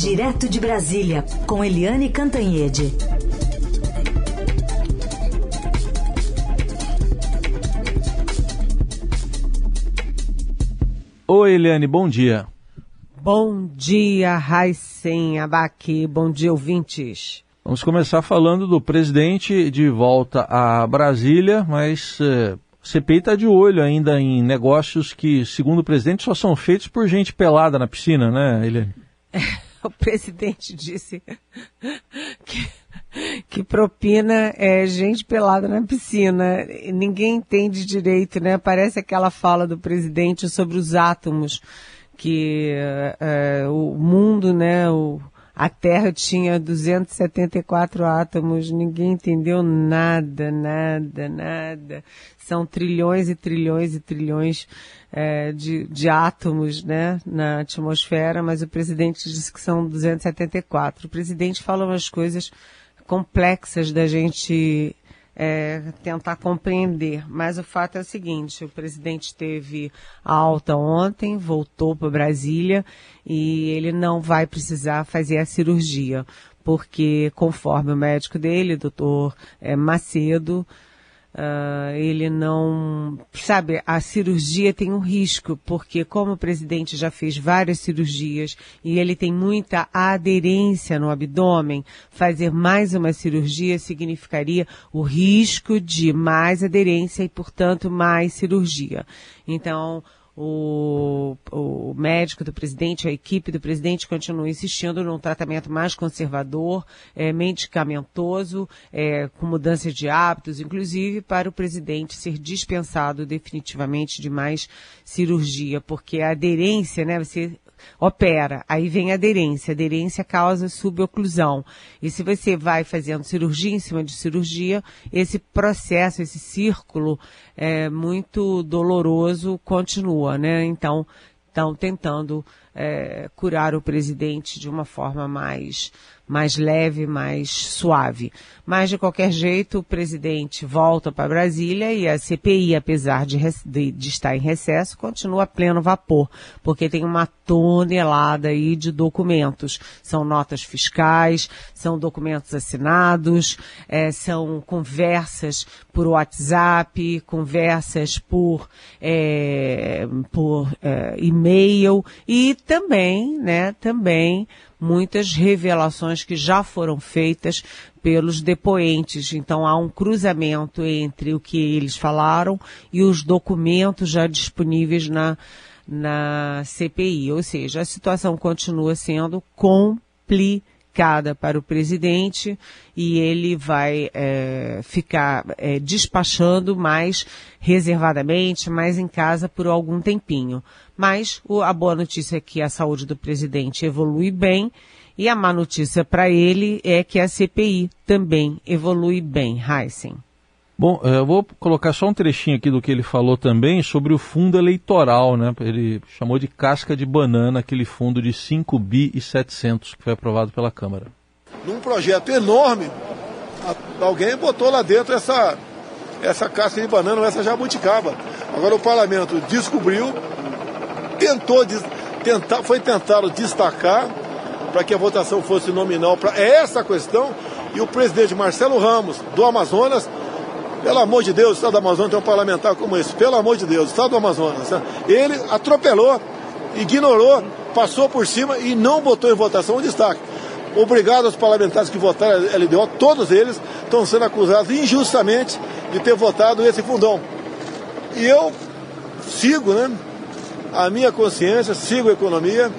Direto de Brasília, com Eliane Cantanhede. Oi, Eliane, bom dia. Bom dia, Raicen Abaque. Bom dia, ouvintes. Vamos começar falando do presidente de volta a Brasília, mas eh, CPI está de olho ainda em negócios que, segundo o presidente, só são feitos por gente pelada na piscina, né, Eliane? o presidente disse que, que propina é gente pelada na piscina. Ninguém entende direito, né? Parece aquela fala do presidente sobre os átomos, que é, o mundo, né, o, a Terra tinha 274 átomos, ninguém entendeu nada, nada, nada. São trilhões e trilhões e trilhões é, de, de átomos né, na atmosfera, mas o presidente disse que são 274. O presidente fala umas coisas complexas da gente é, tentar compreender. Mas o fato é o seguinte: o presidente teve alta ontem, voltou para Brasília e ele não vai precisar fazer a cirurgia, porque conforme o médico dele, doutor é, Macedo, Uh, ele não. Sabe, a cirurgia tem um risco, porque como o presidente já fez várias cirurgias e ele tem muita aderência no abdômen, fazer mais uma cirurgia significaria o risco de mais aderência e, portanto, mais cirurgia. Então, o, o médico do presidente, a equipe do presidente continua insistindo num tratamento mais conservador, é, medicamentoso, é, com mudança de hábitos, inclusive para o presidente ser dispensado definitivamente de mais cirurgia, porque a aderência, né, você opera, aí vem aderência. Aderência causa suboclusão. E se você vai fazendo cirurgia em cima de cirurgia, esse processo, esse círculo é muito doloroso continua, né? Então, estão tentando é, curar o presidente de uma forma mais mais leve, mais suave. Mas, de qualquer jeito, o presidente volta para Brasília e a CPI, apesar de, de, de, estar em recesso, continua a pleno vapor, porque tem uma tonelada aí de documentos. São notas fiscais, são documentos assinados, é, são conversas por WhatsApp, conversas por, é, por é, e-mail e também, né, também muitas revelações que já foram feitas pelos depoentes. Então há um cruzamento entre o que eles falaram e os documentos já disponíveis na, na CPI. Ou seja, a situação continua sendo complicada para o presidente e ele vai é, ficar é, despachando mais reservadamente, mais em casa por algum tempinho. Mas o, a boa notícia é que a saúde do presidente evolui bem e a má notícia para ele é que a CPI também evolui bem, Heisen. Bom, eh, eu vou colocar só um trechinho aqui do que ele falou também sobre o fundo eleitoral, né? Ele chamou de casca de banana aquele fundo de 5 bi e 700 que foi aprovado pela Câmara. Num projeto enorme, alguém botou lá dentro essa essa casca de banana, essa jabuticaba. Agora o parlamento descobriu, tentou tentar, foi tentado destacar para que a votação fosse nominal para essa questão e o presidente Marcelo Ramos do Amazonas pelo amor de Deus, o Estado do Amazonas tem um parlamentar como esse. Pelo amor de Deus, o Estado do Amazonas. Né? Ele atropelou, ignorou, passou por cima e não botou em votação o destaque. Obrigado aos parlamentares que votaram a LDO, todos eles estão sendo acusados injustamente de ter votado esse fundão. E eu sigo, né? A minha consciência, sigo a economia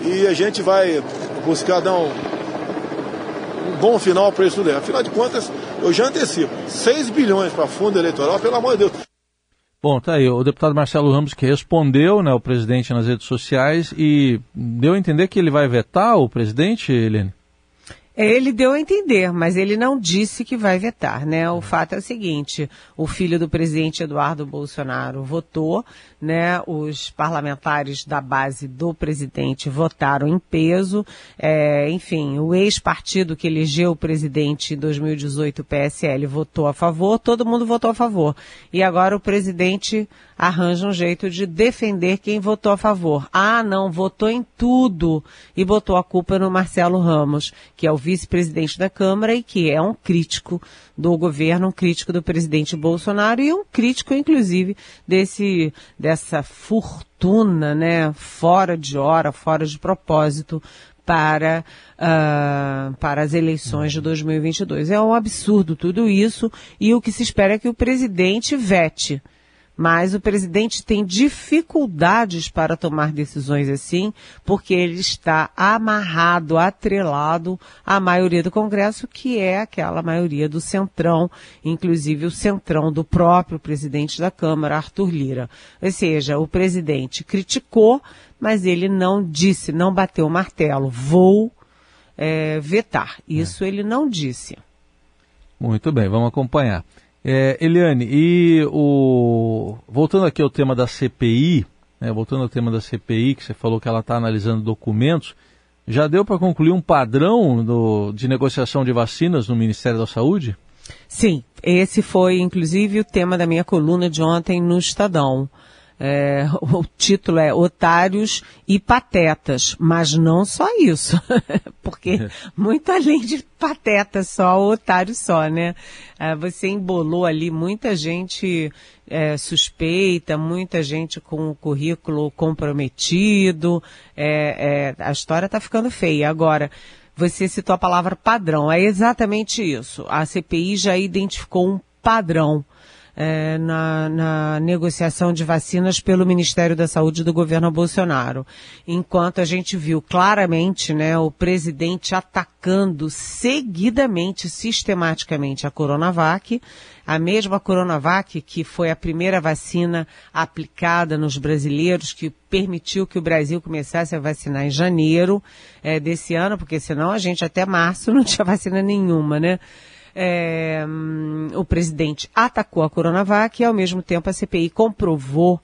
e a gente vai buscar dar um, um bom final para isso daí. Afinal de contas, eu já antecipo. 6 bilhões para fundo eleitoral, pelo amor de Deus. Bom, tá aí, o deputado Marcelo Ramos que respondeu, né, o presidente nas redes sociais e deu a entender que ele vai vetar o presidente, Helene? Ele deu a entender, mas ele não disse que vai vetar, né? O fato é o seguinte: o filho do presidente Eduardo Bolsonaro votou, né? Os parlamentares da base do presidente votaram em peso. É, enfim, o ex-partido que elegeu o presidente em 2018, o PSL, votou a favor, todo mundo votou a favor. E agora o presidente arranja um jeito de defender quem votou a favor. Ah, não, votou em tudo e botou a culpa no Marcelo Ramos, que é o vice-presidente da Câmara e que é um crítico do governo, um crítico do presidente Bolsonaro e um crítico, inclusive, desse, dessa fortuna, né, fora de hora, fora de propósito, para, uh, para as eleições de 2022. É um absurdo tudo isso e o que se espera é que o presidente vete mas o presidente tem dificuldades para tomar decisões assim, porque ele está amarrado, atrelado à maioria do Congresso, que é aquela maioria do Centrão, inclusive o Centrão do próprio presidente da Câmara, Arthur Lira. Ou seja, o presidente criticou, mas ele não disse, não bateu o martelo, vou é, vetar. Isso é. ele não disse. Muito bem, vamos acompanhar. É, Eliane, e o voltando aqui ao tema da CPI, né, voltando ao tema da CPI, que você falou que ela está analisando documentos, já deu para concluir um padrão do, de negociação de vacinas no Ministério da Saúde? Sim, esse foi inclusive o tema da minha coluna de ontem no Estadão. É, o título é Otários e Patetas, mas não só isso, porque muito além de pateta só, otário só, né? É, você embolou ali muita gente é, suspeita, muita gente com o currículo comprometido, é, é, a história está ficando feia. Agora, você citou a palavra padrão, é exatamente isso. A CPI já identificou um padrão é, na, na, negociação de vacinas pelo Ministério da Saúde do governo Bolsonaro. Enquanto a gente viu claramente né, o presidente atacando seguidamente, sistematicamente a Coronavac, a mesma Coronavac que foi a primeira vacina aplicada nos brasileiros, que permitiu que o Brasil começasse a vacinar em janeiro é, desse ano, porque senão a gente até março não tinha vacina nenhuma, né? É, o presidente atacou a Coronavac e, ao mesmo tempo, a CPI comprovou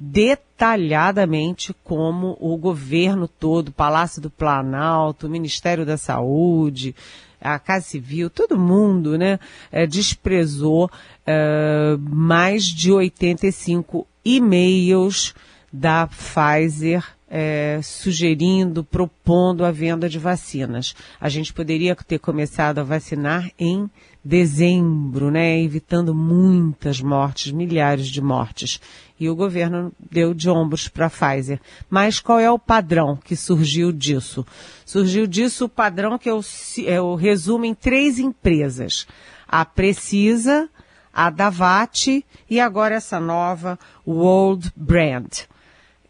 detalhadamente como o governo todo, Palácio do Planalto, Ministério da Saúde, a Casa Civil, todo mundo, né, é, desprezou é, mais de 85 e-mails da Pfizer é, sugerindo, propondo a venda de vacinas. A gente poderia ter começado a vacinar em dezembro, né, evitando muitas mortes, milhares de mortes. E o governo deu de ombros para a Pfizer. Mas qual é o padrão que surgiu disso? Surgiu disso o padrão que eu, eu resumo em três empresas. A Precisa, a Davat e agora essa nova World Brand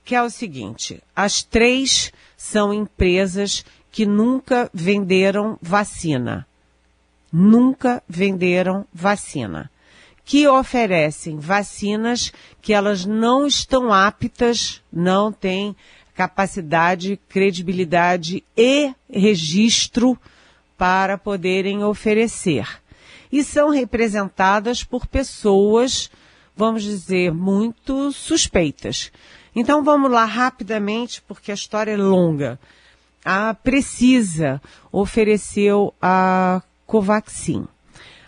que é o seguinte: as três são empresas que nunca venderam vacina. Nunca venderam vacina. Que oferecem vacinas que elas não estão aptas, não têm capacidade, credibilidade e registro para poderem oferecer. E são representadas por pessoas, vamos dizer, muito suspeitas. Então vamos lá rapidamente, porque a história é longa. A Precisa ofereceu a Covaxin.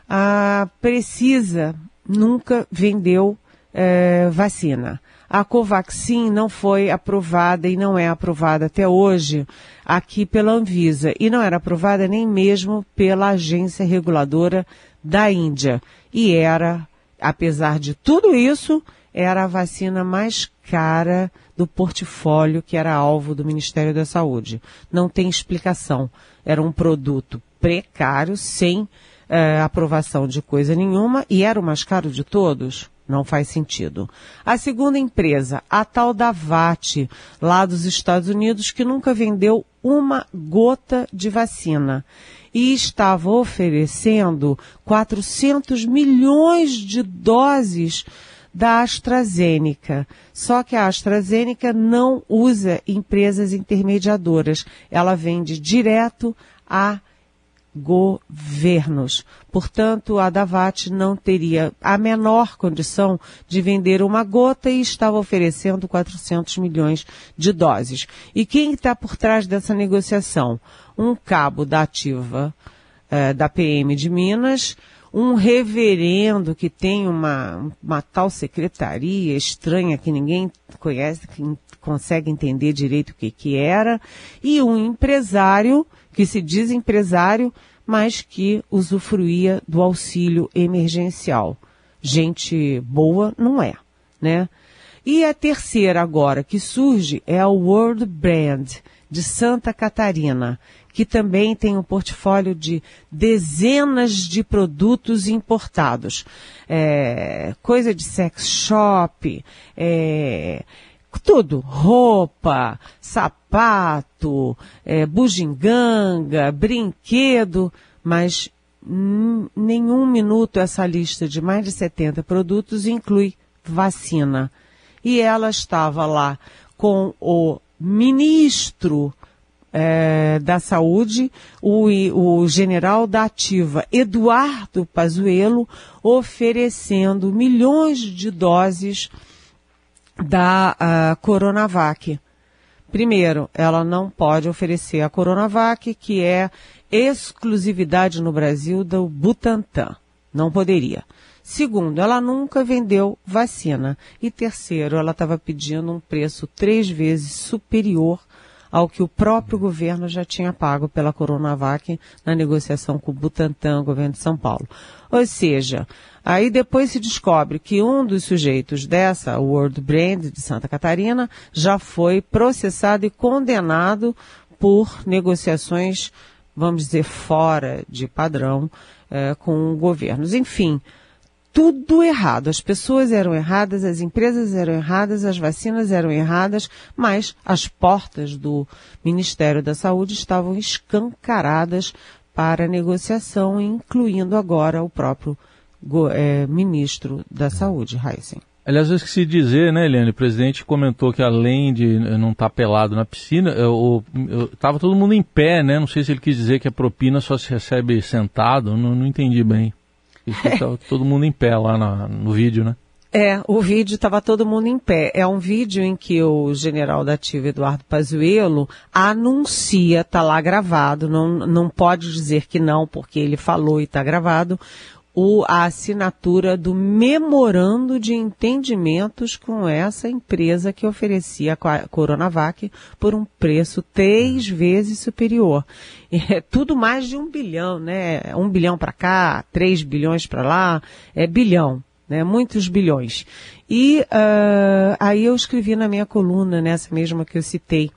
A Precisa nunca vendeu é, vacina. A Covaxin não foi aprovada e não é aprovada até hoje aqui pela Anvisa e não era aprovada nem mesmo pela agência reguladora da Índia. E era, apesar de tudo isso, era a vacina mais cara do portfólio que era alvo do Ministério da Saúde. Não tem explicação. Era um produto precário, sem é, aprovação de coisa nenhuma, e era o mais caro de todos. Não faz sentido. A segunda empresa, a tal da VAT, lá dos Estados Unidos, que nunca vendeu uma gota de vacina e estava oferecendo 400 milhões de doses da AstraZeneca. Só que a AstraZeneca não usa empresas intermediadoras. Ela vende direto a governos. Portanto, a Davat não teria a menor condição de vender uma gota e estava oferecendo 400 milhões de doses. E quem está por trás dessa negociação? Um cabo da ativa eh, da PM de Minas, um reverendo que tem uma, uma tal secretaria estranha que ninguém conhece, que consegue entender direito o que, que era, e um empresário que se diz empresário, mas que usufruía do auxílio emergencial. Gente boa não é, né? E a terceira agora que surge é a World Brand de Santa Catarina, que também tem um portfólio de dezenas de produtos importados. É, coisa de sex shop, é, tudo, roupa, sapato, é, bugiganga, brinquedo, mas nenhum minuto essa lista de mais de 70 produtos inclui vacina. E ela estava lá com o ministro é, da Saúde, o, o general da Ativa, Eduardo Pazuello, oferecendo milhões de doses da Coronavac. Primeiro, ela não pode oferecer a Coronavac, que é exclusividade no Brasil do Butantan. Não poderia. Segundo, ela nunca vendeu vacina. E terceiro, ela estava pedindo um preço três vezes superior ao que o próprio governo já tinha pago pela Coronavac na negociação com o Butantan, o governo de São Paulo. Ou seja, aí depois se descobre que um dos sujeitos dessa World Brand de Santa Catarina já foi processado e condenado por negociações, vamos dizer, fora de padrão eh, com governos. Enfim, tudo errado. As pessoas eram erradas, as empresas eram erradas, as vacinas eram erradas, mas as portas do Ministério da Saúde estavam escancaradas para negociação, incluindo agora o próprio é, ministro da Saúde, Heisen. Aliás, eu esqueci de dizer, né, Eliane? O presidente comentou que além de não estar tá pelado na piscina, estava todo mundo em pé, né? Não sei se ele quis dizer que a propina só se recebe sentado, não, não entendi bem. Estava todo mundo em pé lá na, no vídeo, né? É, o vídeo estava todo mundo em pé. É um vídeo em que o general da ativa Eduardo Pazuello anuncia, tá lá gravado, não, não pode dizer que não, porque ele falou e está gravado, o, a assinatura do memorando de entendimentos com essa empresa que oferecia a Coronavac por um preço três vezes superior. É tudo mais de um bilhão, né? Um bilhão para cá, três bilhões para lá, é bilhão. Né, muitos bilhões. E uh, aí eu escrevi na minha coluna, nessa mesma que eu citei,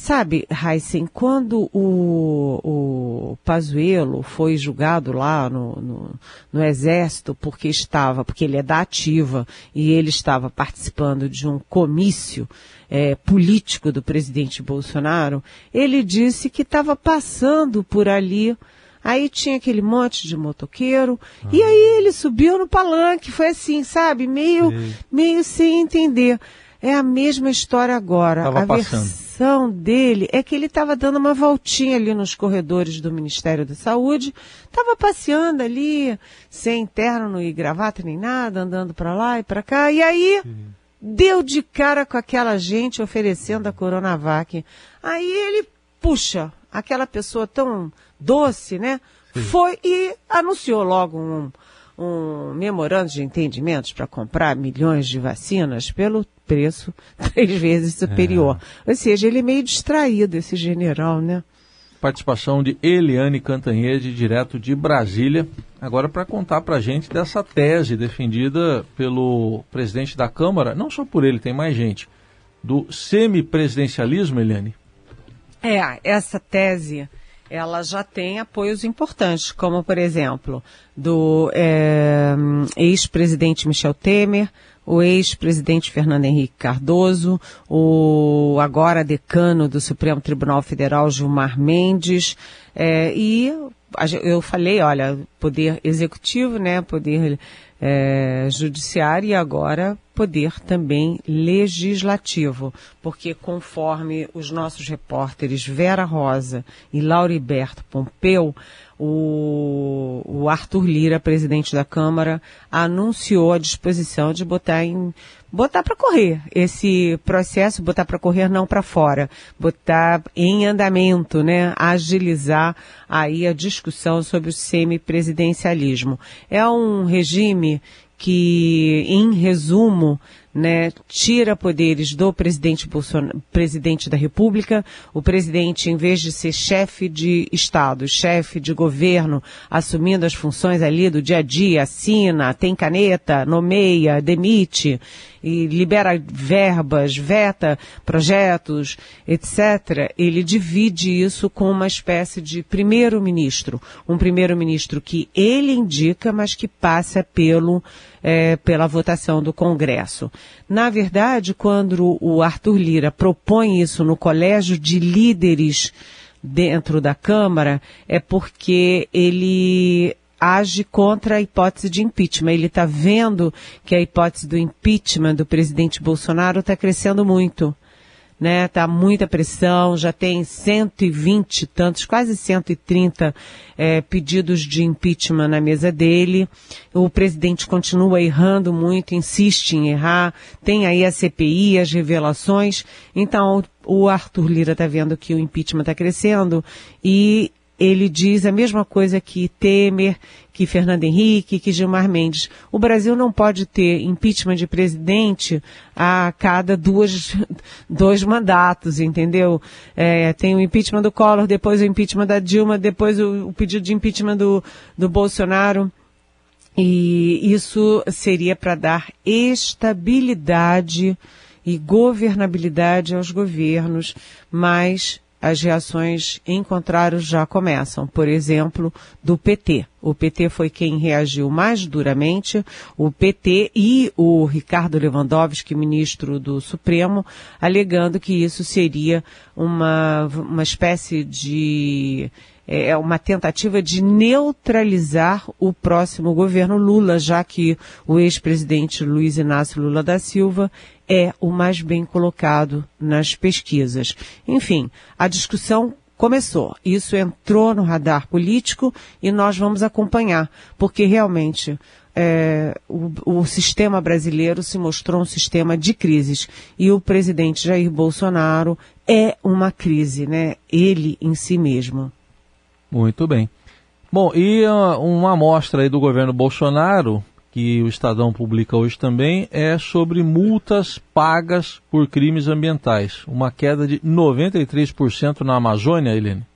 Sabe, Heisen, quando o, o Pazuello foi julgado lá no, no, no, Exército porque estava, porque ele é da ativa e ele estava participando de um comício é, político do presidente Bolsonaro, ele disse que estava passando por ali Aí tinha aquele monte de motoqueiro. Ah. E aí ele subiu no palanque. Foi assim, sabe? Meio, meio sem entender. É a mesma história agora. Tava a passando. versão dele é que ele estava dando uma voltinha ali nos corredores do Ministério da Saúde, estava passeando ali, sem terno e gravata nem nada, andando para lá e para cá, e aí Sim. deu de cara com aquela gente oferecendo a Coronavac. Aí ele, puxa, aquela pessoa tão doce, né? Sim. Foi e anunciou logo um, um memorando de entendimentos para comprar milhões de vacinas pelo preço três vezes superior. É. Ou seja, ele é meio distraído, esse general, né? Participação de Eliane Cantanhede, direto de Brasília. Agora para contar para a gente dessa tese defendida pelo presidente da Câmara, não só por ele, tem mais gente, do semipresidencialismo, Eliane. É, essa tese ela já tem apoios importantes, como por exemplo do é, ex-presidente Michel Temer, o ex-presidente Fernando Henrique Cardoso, o agora decano do Supremo Tribunal Federal Gilmar Mendes, é, e eu falei, olha, poder executivo, né, poder é, judiciário e agora poder também legislativo, porque conforme os nossos repórteres Vera Rosa e Lauriberto Pompeu, o, o Arthur Lira, presidente da Câmara, anunciou a disposição de botar em botar para correr esse processo, botar para correr não para fora, botar em andamento, né, agilizar aí a discussão sobre o semipresidencialismo. É um regime que, em resumo, né, tira poderes do presidente presidente da República. O presidente, em vez de ser chefe de Estado, chefe de governo, assumindo as funções ali do dia a dia, assina, tem caneta, nomeia, demite e libera verbas, veta projetos, etc., ele divide isso com uma espécie de primeiro-ministro. Um primeiro-ministro que ele indica, mas que passa pelo, é, pela votação do Congresso. Na verdade, quando o Arthur Lira propõe isso no colégio de líderes dentro da Câmara, é porque ele age contra a hipótese de impeachment. Ele está vendo que a hipótese do impeachment do presidente Bolsonaro está crescendo muito. Né, tá muita pressão, já tem 120 tantos, quase 130 é, pedidos de impeachment na mesa dele. O presidente continua errando muito, insiste em errar. Tem aí a CPI, as revelações. Então, o Arthur Lira está vendo que o impeachment está crescendo e ele diz a mesma coisa que Temer, que Fernando Henrique, que Gilmar Mendes. O Brasil não pode ter impeachment de presidente a cada duas, dois mandatos, entendeu? É, tem o impeachment do Collor, depois o impeachment da Dilma, depois o, o pedido de impeachment do, do Bolsonaro. E isso seria para dar estabilidade e governabilidade aos governos, mas as reações em contrário já começam. Por exemplo, do PT. O PT foi quem reagiu mais duramente, o PT e o Ricardo Lewandowski, ministro do Supremo, alegando que isso seria uma, uma espécie de é, é uma tentativa de neutralizar o próximo governo Lula, já que o ex-presidente Luiz Inácio Lula da Silva é o mais bem colocado nas pesquisas. Enfim, a discussão começou. Isso entrou no radar político e nós vamos acompanhar, porque realmente é, o, o, sistema brasileiro se mostrou um sistema de crises e o presidente Jair Bolsonaro é uma crise, né? Ele em si mesmo. Muito bem. Bom, e uh, uma amostra aí do governo Bolsonaro, que o Estadão publica hoje também, é sobre multas pagas por crimes ambientais. Uma queda de 93% na Amazônia, Helene.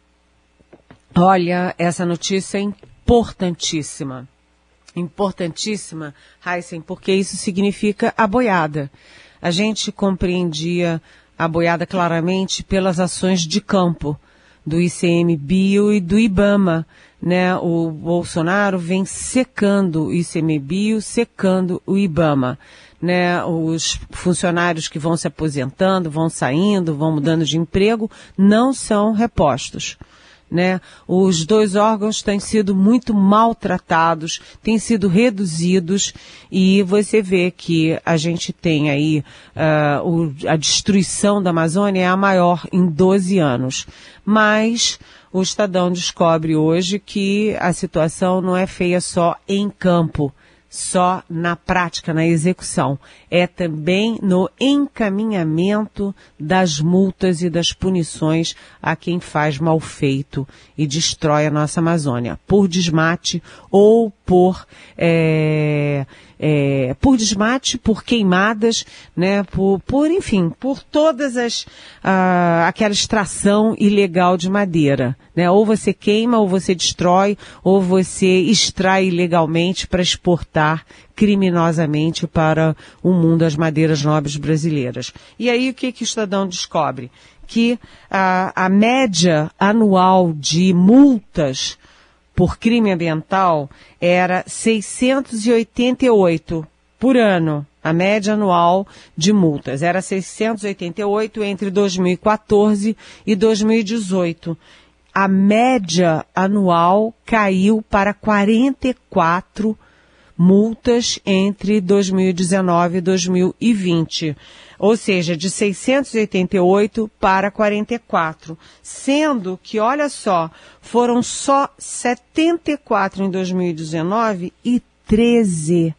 Olha, essa notícia é importantíssima. Importantíssima, Heisen, porque isso significa a boiada. A gente compreendia a boiada claramente pelas ações de campo do ICMBio e do IBAMA. Né? O Bolsonaro vem secando o ICMBio, secando o IBAMA. Né? Os funcionários que vão se aposentando, vão saindo, vão mudando de emprego, não são repostos né? Os dois órgãos têm sido muito maltratados, têm sido reduzidos e você vê que a gente tem aí uh, o, a destruição da Amazônia é a maior em 12 anos. Mas o Estadão descobre hoje que a situação não é feia só em campo só na prática, na execução. É também no encaminhamento das multas e das punições a quem faz mal feito e destrói a nossa Amazônia, por desmate ou por é, é, por desmate, por queimadas, né, por, por enfim, por todas as ah, aquela extração ilegal de madeira, né? Ou você queima, ou você destrói, ou você extrai ilegalmente para exportar criminosamente para o mundo as madeiras nobres brasileiras. E aí o que, que o Estadão descobre? Que a, a média anual de multas por crime ambiental era 688 por ano. A média anual de multas era 688 entre 2014 e 2018. A média anual caiu para 44 multas entre 2019 e 2020, ou seja, de 688 para 44, sendo que, olha só, foram só 74 em 2019 e 13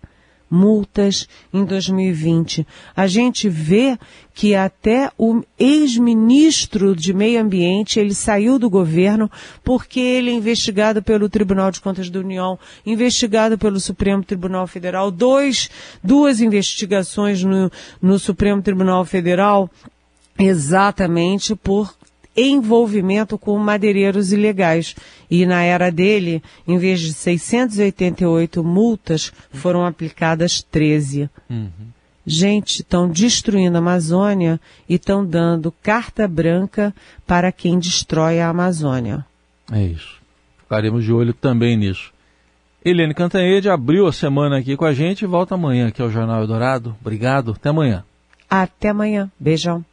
multas em 2020. A gente vê que até o ex-ministro de Meio Ambiente, ele saiu do governo porque ele é investigado pelo Tribunal de Contas da União, investigado pelo Supremo Tribunal Federal, dois, duas investigações no, no Supremo Tribunal Federal exatamente por envolvimento com madeireiros ilegais. E na era dele, em vez de 688 multas, foram aplicadas 13. Uhum. Gente, estão destruindo a Amazônia e estão dando carta branca para quem destrói a Amazônia. É isso. Ficaremos de olho também nisso. Helene Cantanhede abriu a semana aqui com a gente e volta amanhã aqui ao Jornal Eldorado. Obrigado. Até amanhã. Até amanhã. Beijão.